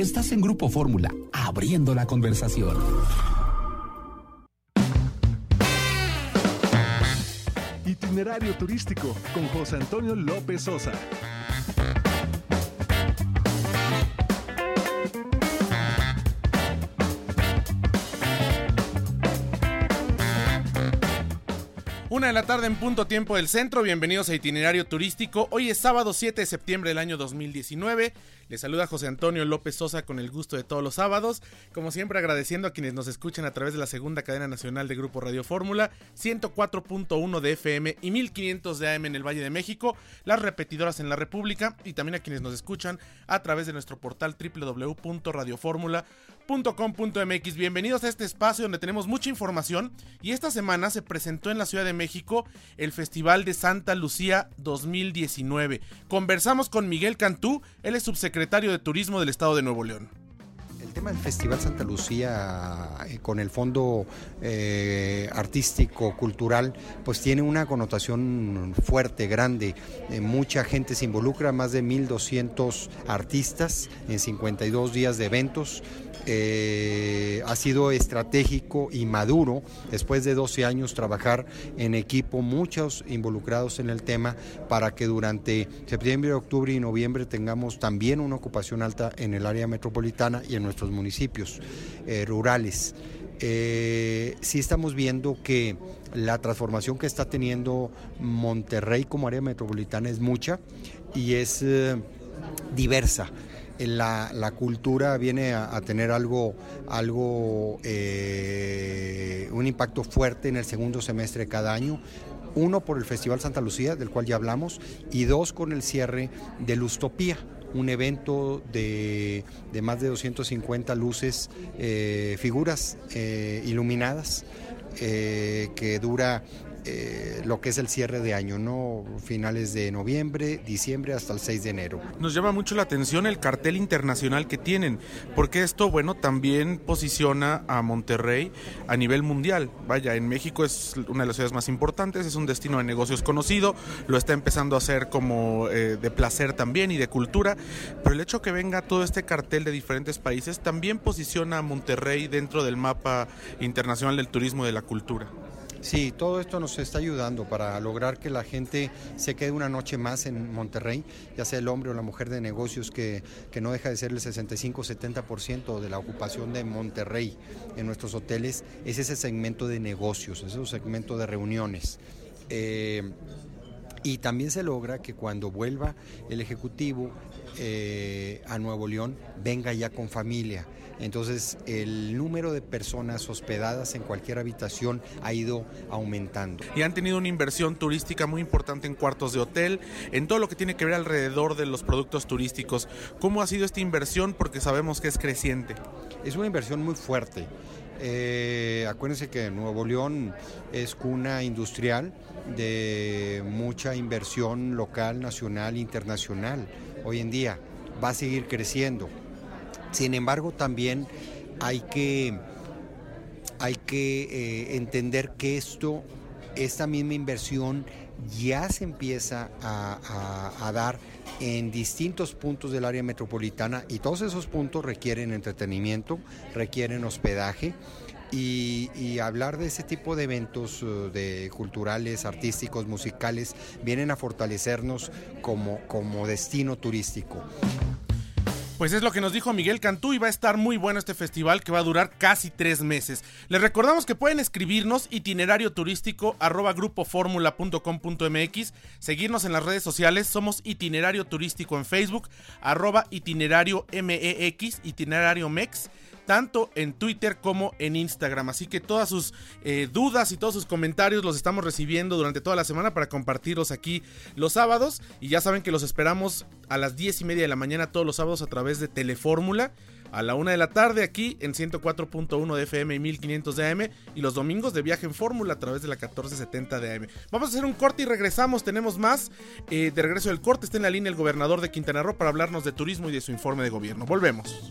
Estás en Grupo Fórmula, abriendo la conversación. Itinerario turístico con José Antonio López Sosa. Una de la tarde en punto tiempo del centro, bienvenidos a Itinerario Turístico. Hoy es sábado 7 de septiembre del año 2019. Les saluda José Antonio López Sosa con el gusto de todos los sábados. Como siempre agradeciendo a quienes nos escuchan a través de la segunda cadena nacional de Grupo Radio Fórmula, 104.1 de FM y 1500 de AM en el Valle de México, las repetidoras en la República y también a quienes nos escuchan a través de nuestro portal Bienvenidos a este espacio donde tenemos mucha información y esta semana se presentó en la Ciudad de México el Festival de Santa Lucía 2019. Conversamos con Miguel Cantú, él es subsecretario secretario de Turismo del Estado de Nuevo León. El tema del Festival Santa Lucía eh, con el fondo eh, artístico, cultural, pues tiene una connotación fuerte, grande. Eh, mucha gente se involucra, más de 1.200 artistas en 52 días de eventos. Ha sido estratégico y maduro después de 12 años trabajar en equipo, muchos involucrados en el tema para que durante septiembre, octubre y noviembre tengamos también una ocupación alta en el área metropolitana y en nuestros municipios eh, rurales. Eh, sí estamos viendo que la transformación que está teniendo Monterrey como área metropolitana es mucha y es diversa la, cultura viene a, tener algo, algo eh, un impacto fuerte en el segundo semestre de cada año. Uno por el Festival Santa Lucía, del cual ya hablamos, y dos con el cierre de Lustopía, un evento de, más de 250 luces, eh, figuras eh, iluminadas, que dura eh, lo que es el cierre de año, ¿no? Finales de noviembre, diciembre hasta el 6 de enero. Nos llama mucho la atención el cartel internacional que tienen, porque esto, bueno, también posiciona a Monterrey a nivel mundial. Vaya, en México es una de las ciudades más importantes, es un destino de negocios conocido, lo está empezando a hacer como eh, de placer también y de cultura, pero el hecho que venga todo este cartel de diferentes países también posiciona a Monterrey dentro del mapa internacional del turismo y de la cultura. Sí, todo esto nos está ayudando para lograr que la gente se quede una noche más en Monterrey, ya sea el hombre o la mujer de negocios, que, no deja de ser el 65-70% de la ocupación de Monterrey en nuestros hoteles, es ese segmento de negocios, ese segmento de reuniones. Eh, y también se logra que cuando vuelva el Ejecutivo eh, a Nuevo León, venga ya con familia entonces el número de personas hospedadas en cualquier habitación ha ido aumentando. Y han tenido una inversión turística muy importante en cuartos de hotel, en todo lo que tiene que ver alrededor de los productos turísticos. ¿Cómo ha sido esta inversión? Porque sabemos que es creciente. Es una inversión muy fuerte. Eh, acuérdense que Nuevo León es cuna industrial de mucha inversión local, nacional, internacional. Hoy en día va a seguir creciendo. Sin embargo, también hay que, hay que eh, entender que esto, esta misma inversión ya se empieza a, dar en distintos puntos del área metropolitana y todos esos puntos requieren entretenimiento, requieren hospedaje. Y, hablar de ese tipo de eventos eh, de culturales, artísticos, musicales, vienen a fortalecernos como, como destino turístico. Pues es lo que nos dijo Miguel Cantú y va a estar muy bueno este festival que va a durar casi tres meses. Les recordamos que pueden escribirnos itinerario turístico arroba grupoformula.com.mx, seguirnos en las redes sociales, somos itinerario turístico en Facebook, arroba itinerario MEX, itinerario MEX tanto en Twitter como en Instagram. Así que todas sus eh, dudas y todos sus comentarios los estamos recibiendo durante toda la semana para compartirlos aquí los sábados. Y ya saben que los esperamos a las 10 y media de la mañana todos los sábados a través de Telefórmula. A la una de la tarde aquí en 104.1 de FM y 1500 de AM. Y los domingos de viaje en Fórmula a través de la 1470 de AM. Vamos a hacer un corte y regresamos. Tenemos más. Eh, de regreso del corte está en la línea el gobernador de Quintana Roo para hablarnos de turismo y de su informe de gobierno. Volvemos.